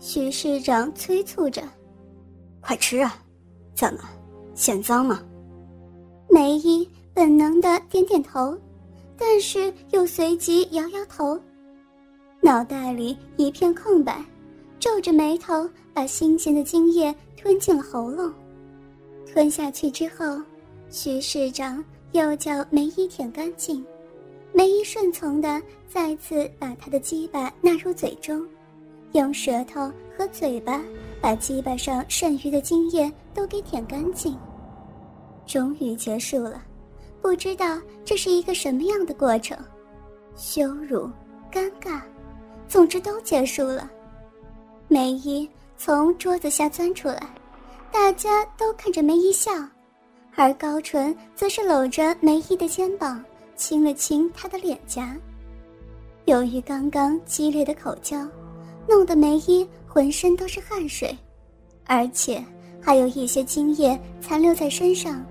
徐市长催促着：“快吃啊！怎么，嫌脏吗？”梅姨本能的点点头，但是又随即摇摇头，脑袋里一片空白，皱着眉头把新鲜的精液吞进了喉咙。吞下去之后，徐市长又叫梅姨舔干净，梅姨顺从的再次把他的鸡巴纳入嘴中。用舌头和嘴巴把鸡巴上剩余的精液都给舔干净，终于结束了。不知道这是一个什么样的过程，羞辱、尴尬，总之都结束了。梅姨从桌子下钻出来，大家都看着梅姨笑，而高纯则是搂着梅姨的肩膀，亲了亲她的脸颊。由于刚刚激烈的口交。弄得梅姨浑身都是汗水，而且还有一些精液残留在身上。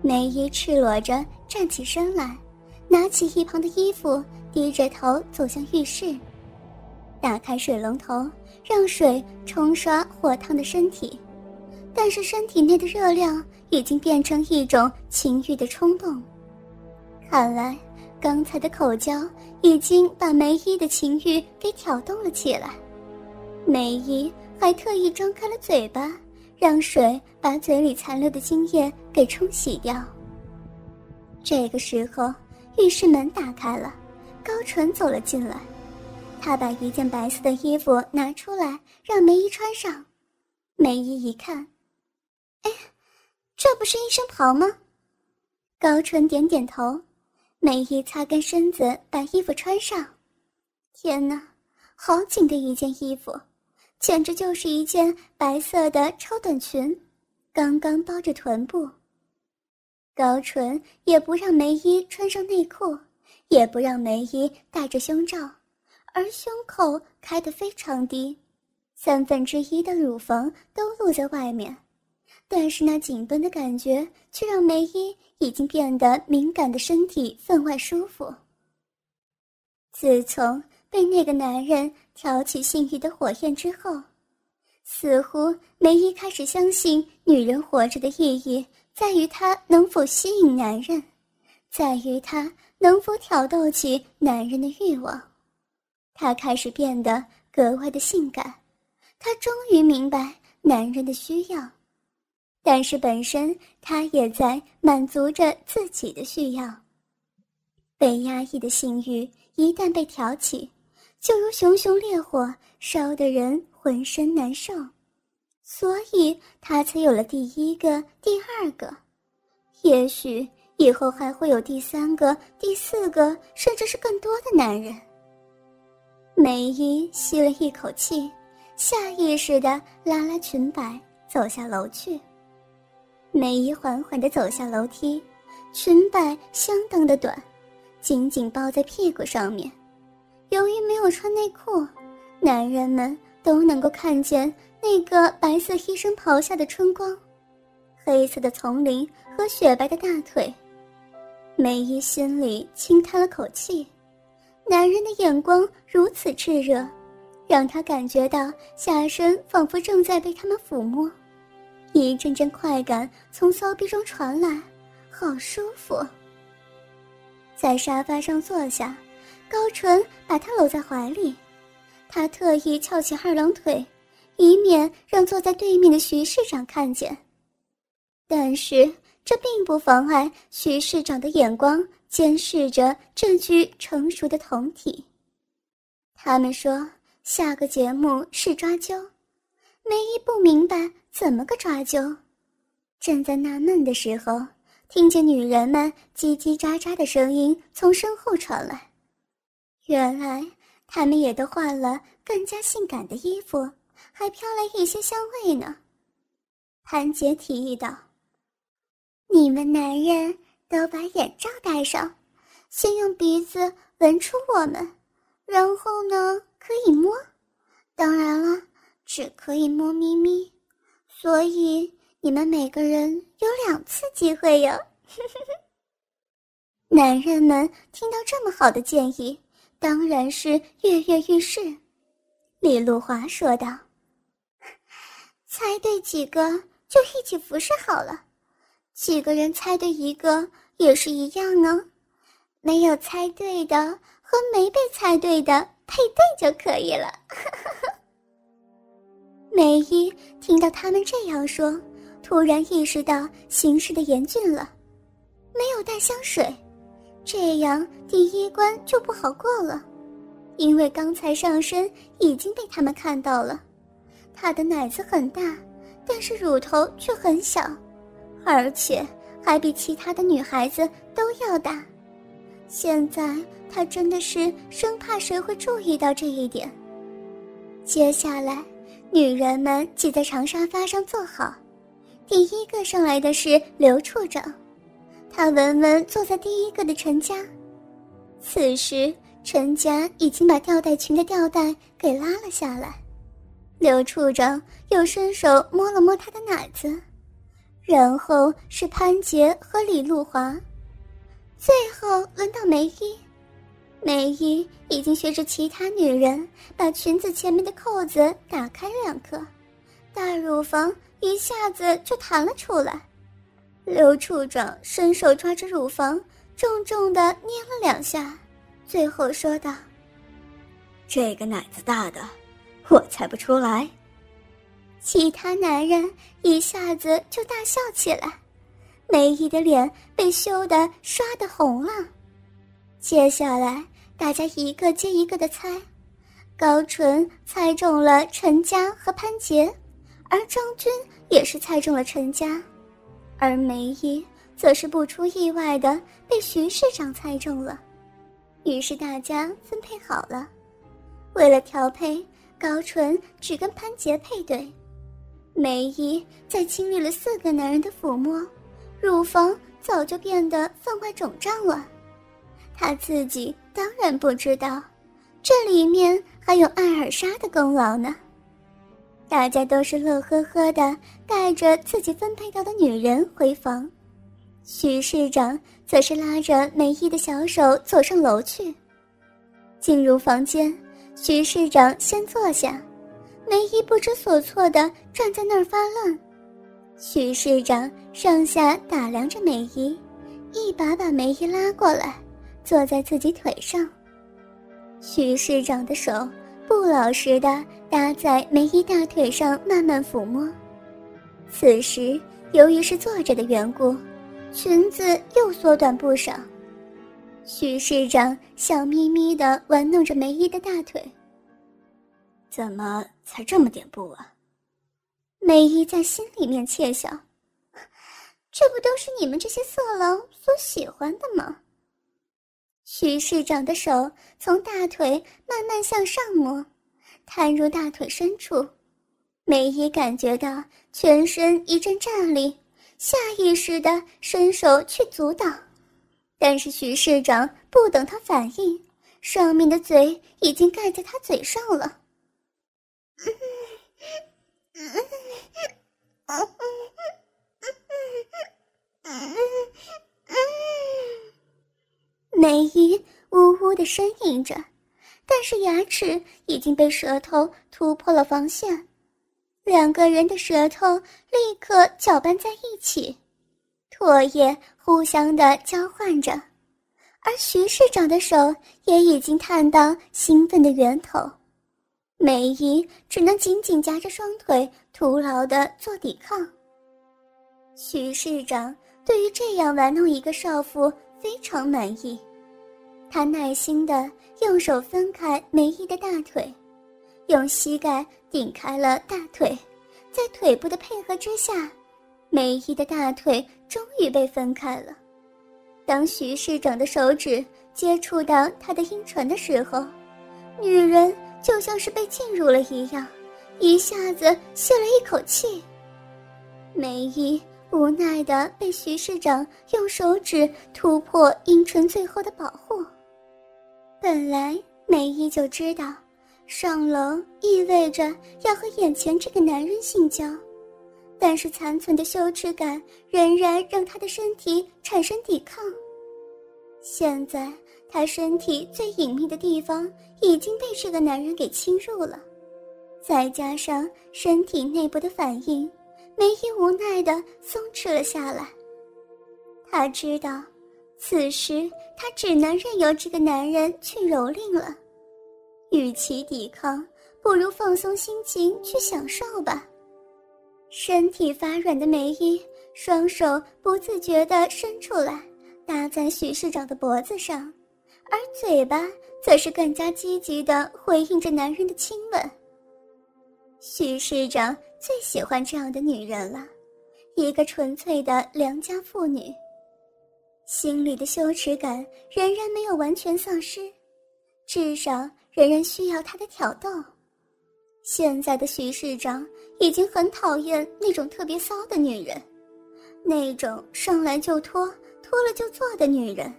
梅姨赤裸着站起身来，拿起一旁的衣服，低着头走向浴室，打开水龙头，让水冲刷火烫的身体。但是身体内的热量已经变成一种情欲的冲动，看来。刚才的口交已经把梅姨的情欲给挑动了起来，梅姨还特意张开了嘴巴，让水把嘴里残留的精液给冲洗掉。这个时候，浴室门打开了，高纯走了进来，他把一件白色的衣服拿出来让梅姨穿上，梅姨一看，哎，这不是一身袍吗？高纯点点头。梅姨擦干身子，把衣服穿上。天哪，好紧的一件衣服，简直就是一件白色的超短裙，刚刚包着臀部。高纯也不让梅姨穿上内裤，也不让梅姨戴着胸罩，而胸口开得非常低，三分之一的乳房都露在外面。但是那紧绷的感觉却让梅姨已经变得敏感的身体分外舒服。自从被那个男人挑起性欲的火焰之后，似乎梅姨开始相信女人活着的意义在于她能否吸引男人，在于她能否挑逗起男人的欲望。她开始变得格外的性感，她终于明白男人的需要。但是本身他也在满足着自己的需要。被压抑的性欲一旦被挑起，就如熊熊烈火，烧得人浑身难受。所以他才有了第一个、第二个，也许以后还会有第三个、第四个，甚至是更多的男人。梅姨吸了一口气，下意识地拉拉裙摆，走下楼去。梅姨缓缓地走下楼梯，裙摆相当的短，紧紧包在屁股上面。由于没有穿内裤，男人们都能够看见那个白色医生袍下的春光，黑色的丛林和雪白的大腿。梅姨心里轻叹了口气，男人的眼光如此炽热，让她感觉到下身仿佛正在被他们抚摸。一阵阵快感从骚逼中传来，好舒服。在沙发上坐下，高纯把他搂在怀里，他特意翘起二郎腿，以免让坐在对面的徐市长看见。但是这并不妨碍徐市长的眼光监视着这具成熟的酮体。他们说下个节目是抓阄，梅姨不明白。怎么个抓阄？正在纳闷的时候，听见女人们叽叽喳喳的声音从身后传来。原来她们也都换了更加性感的衣服，还飘来一些香味呢。潘杰提议道：“你们男人都把眼罩戴上，先用鼻子闻出我们，然后呢可以摸。当然了，只可以摸咪咪。”所以你们每个人有两次机会哟。男人们听到这么好的建议，当然是跃跃欲试。李露华说道：“猜对几个就一起服侍好了，几个人猜对一个也是一样呢。没有猜对的和没被猜对的配对就可以了。”梅姨听到他们这样说，突然意识到形势的严峻了。没有带香水，这样第一关就不好过了。因为刚才上身已经被他们看到了，她的奶子很大，但是乳头却很小，而且还比其他的女孩子都要大。现在她真的是生怕谁会注意到这一点。接下来，女人们挤在长沙发上坐好，第一个上来的是刘处长，他稳稳坐在第一个的陈家。此时。陈家已经把吊带裙的吊带给拉了下来，刘处长又伸手摸了摸她的奶子，然后是潘杰和李露华，最后轮到梅姨。梅姨已经学着其他女人，把裙子前面的扣子打开两颗，大乳房一下子就弹了出来。刘处长伸手抓着乳房，重重的捏了两下。最后说道：“这个奶子大的，我猜不出来。”其他男人一下子就大笑起来，梅姨的脸被羞得刷的红了。接下来，大家一个接一个的猜，高纯猜中了陈家和潘杰，而张军也是猜中了陈家，而梅姨则是不出意外的被徐市长猜中了。于是大家分配好了，为了调配，高纯只跟潘杰配对。梅姨在经历了四个男人的抚摸，乳房早就变得分外肿胀了。她自己当然不知道，这里面还有艾尔莎的功劳呢。大家都是乐呵呵的，带着自己分配到的女人回房。徐市长则是拉着梅姨的小手走上楼去。进入房间，徐市长先坐下，梅姨不知所措的站在那儿发愣。徐市长上下打量着梅姨，一把把梅姨拉过来，坐在自己腿上。徐市长的手不老实的搭在梅姨大腿上，慢慢抚摸。此时，由于是坐着的缘故。裙子又缩短不少，徐市长笑眯眯的玩弄着梅姨的大腿。怎么才这么点布啊？梅姨在心里面窃笑，这不都是你们这些色狼所喜欢的吗？徐市长的手从大腿慢慢向上摸，探入大腿深处，梅姨感觉到全身一阵战栗。下意识的伸手去阻挡，但是徐市长不等他反应，上面的嘴已经盖在他嘴上了。梅姨呜呜的呻吟着，但是牙齿已经被舌头突破了防线。两个人的舌头立刻搅拌在一起，唾液互相的交换着，而徐市长的手也已经探到兴奋的源头，梅姨只能紧紧夹着双腿，徒劳的做抵抗。徐市长对于这样玩弄一个少妇非常满意，他耐心的用手分开梅姨的大腿。用膝盖顶开了大腿，在腿部的配合之下，梅姨的大腿终于被分开了。当徐市长的手指接触到她的阴唇的时候，女人就像是被进入了一样，一下子泄了一口气。梅姨无奈的被徐市长用手指突破阴唇最后的保护。本来梅姨就知道。上楼意味着要和眼前这个男人性交，但是残存的羞耻感仍然让她的身体产生抵抗。现在她身体最隐秘的地方已经被这个男人给侵入了，再加上身体内部的反应，梅姨无奈的松弛了下来。她知道，此时她只能任由这个男人去蹂躏了。与其抵抗，不如放松心情去享受吧。身体发软的梅姨，双手不自觉的伸出来，搭在许市长的脖子上，而嘴巴则是更加积极的回应着男人的亲吻。许市长最喜欢这样的女人了，一个纯粹的良家妇女。心里的羞耻感仍然没有完全丧失，至少仍然需要他的挑逗。现在的徐市长已经很讨厌那种特别骚的女人，那种上来就脱、脱了就做的女人。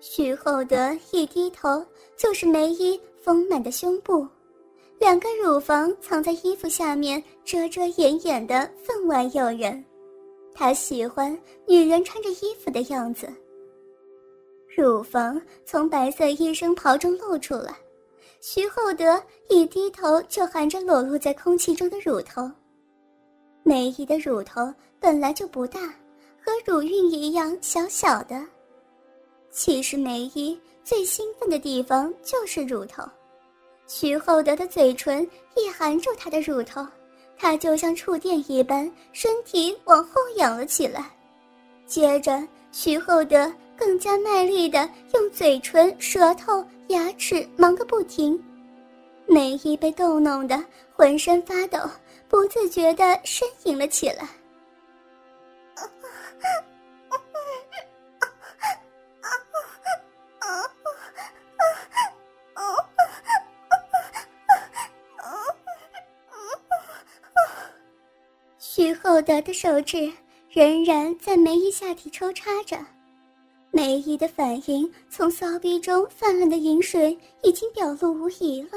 徐厚德一低头就是梅姨丰满的胸部，两个乳房藏在衣服下面，遮遮掩掩的分外诱人。他喜欢女人穿着衣服的样子。乳房从白色医生袍中露出来，徐厚德一低头就含着裸露在空气中的乳头。梅姨的乳头本来就不大，和乳晕一样小小的。其实梅姨最兴奋的地方就是乳头，徐厚德的嘴唇一含住她的乳头。他就像触电一般，身体往后仰了起来，接着徐厚德更加卖力的用嘴唇、舌头、牙齿忙个不停，梅姨被逗弄得浑身发抖，不自觉的呻吟了起来。徐厚德的手指仍然在梅姨下体抽插着，梅姨的反应从骚逼中泛滥的饮水已经表露无遗了。